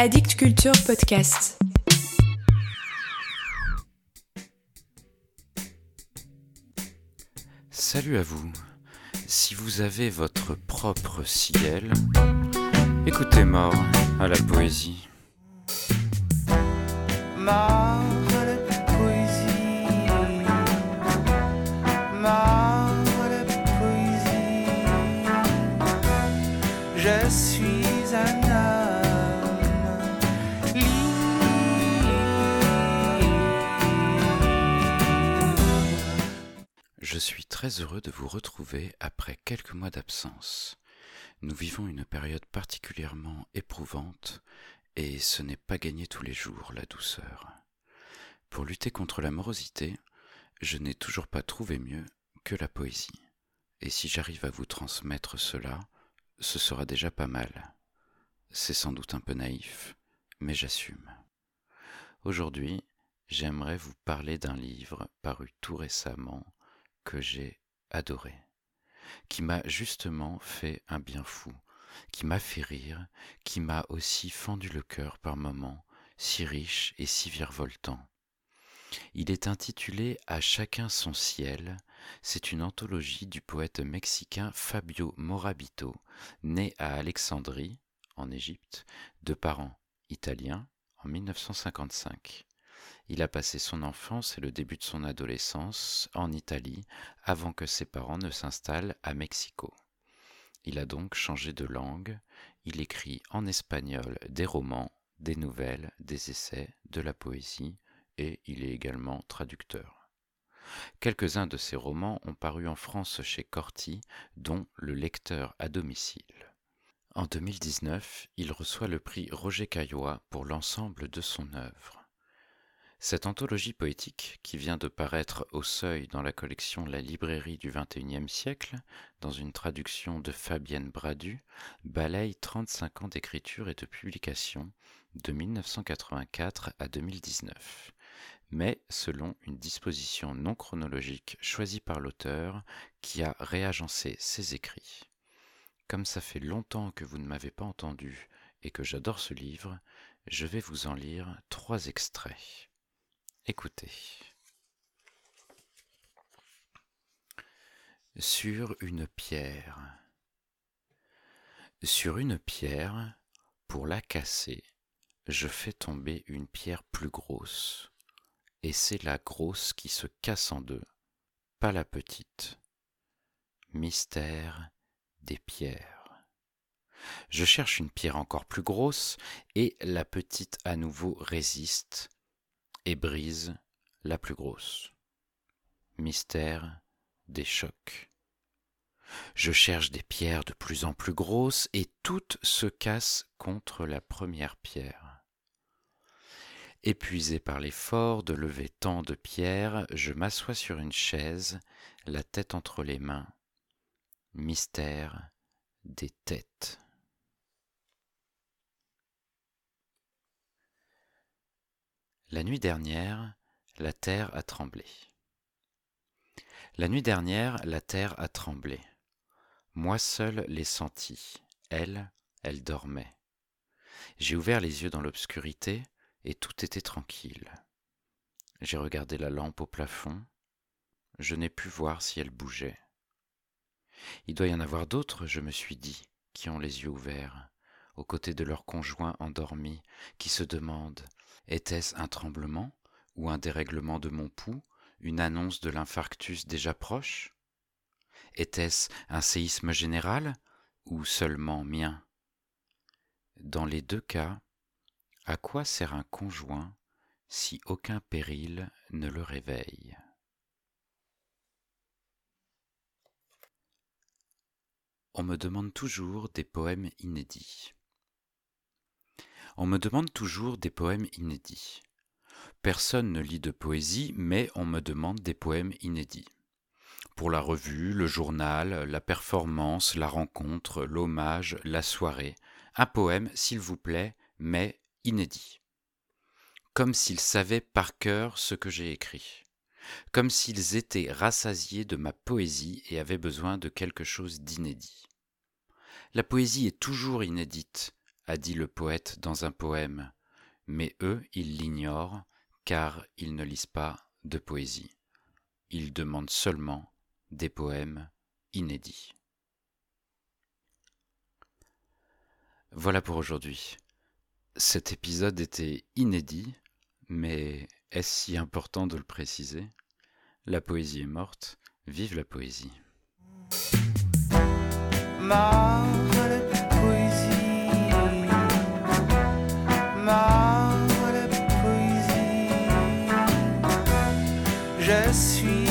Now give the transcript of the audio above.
Addict Culture Podcast. Salut à vous. Si vous avez votre propre ciel, écoutez mort à la poésie. Mort très heureux de vous retrouver après quelques mois d'absence. Nous vivons une période particulièrement éprouvante et ce n'est pas gagné tous les jours la douceur. Pour lutter contre la morosité, je n'ai toujours pas trouvé mieux que la poésie. Et si j'arrive à vous transmettre cela, ce sera déjà pas mal. C'est sans doute un peu naïf, mais j'assume. Aujourd'hui, j'aimerais vous parler d'un livre paru tout récemment que j'ai adoré, qui m'a justement fait un bien fou, qui m'a fait rire, qui m'a aussi fendu le cœur par moments, si riche et si virevoltant. Il est intitulé À chacun son ciel. C'est une anthologie du poète mexicain Fabio Morabito, né à Alexandrie, en Égypte, de parents italiens en 1955. Il a passé son enfance et le début de son adolescence en Italie avant que ses parents ne s'installent à Mexico. Il a donc changé de langue, il écrit en espagnol des romans, des nouvelles, des essais, de la poésie, et il est également traducteur. Quelques-uns de ses romans ont paru en France chez Corti, dont Le lecteur à domicile. En 2019, il reçoit le prix Roger Caillois pour l'ensemble de son œuvre. Cette anthologie poétique, qui vient de paraître au seuil dans la collection La librairie du XXIe siècle, dans une traduction de Fabienne Bradu, balaye 35 ans d'écriture et de publication, de 1984 à 2019 mais selon une disposition non chronologique choisie par l'auteur qui a réagencé ses écrits. Comme ça fait longtemps que vous ne m'avez pas entendu et que j'adore ce livre, je vais vous en lire trois extraits. Écoutez. Sur une pierre. Sur une pierre, pour la casser, je fais tomber une pierre plus grosse et c'est la grosse qui se casse en deux, pas la petite. Mystère des pierres. Je cherche une pierre encore plus grosse, et la petite à nouveau résiste et brise la plus grosse. Mystère des chocs. Je cherche des pierres de plus en plus grosses, et toutes se cassent contre la première pierre. Épuisé par l'effort de lever tant de pierres, je m'assois sur une chaise, la tête entre les mains. Mystère des têtes. La nuit dernière, la terre a tremblé. La nuit dernière, la terre a tremblé. Moi seul l'ai senti. Elle, elle dormait. J'ai ouvert les yeux dans l'obscurité, et tout était tranquille. J'ai regardé la lampe au plafond, je n'ai pu voir si elle bougeait. Il doit y en avoir d'autres, je me suis dit, qui ont les yeux ouverts, aux côtés de leurs conjoints endormis, qui se demandent était-ce un tremblement ou un dérèglement de mon pouls, une annonce de l'infarctus déjà proche? Était-ce un séisme général ou seulement mien? Dans les deux cas, à quoi sert un conjoint si aucun péril ne le réveille? On me demande toujours des poèmes inédits. On me demande toujours des poèmes inédits. Personne ne lit de poésie, mais on me demande des poèmes inédits. Pour la revue, le journal, la performance, la rencontre, l'hommage, la soirée, un poème, s'il vous plaît, mais inédit. Comme s'ils savaient par cœur ce que j'ai écrit. Comme s'ils étaient rassasiés de ma poésie et avaient besoin de quelque chose d'inédit. La poésie est toujours inédite, a dit le poète dans un poème, mais eux, ils l'ignorent, car ils ne lisent pas de poésie. Ils demandent seulement des poèmes inédits. Voilà pour aujourd'hui. Cet épisode était inédit, mais est-ce si important de le préciser? La poésie est morte, vive la poésie. je suis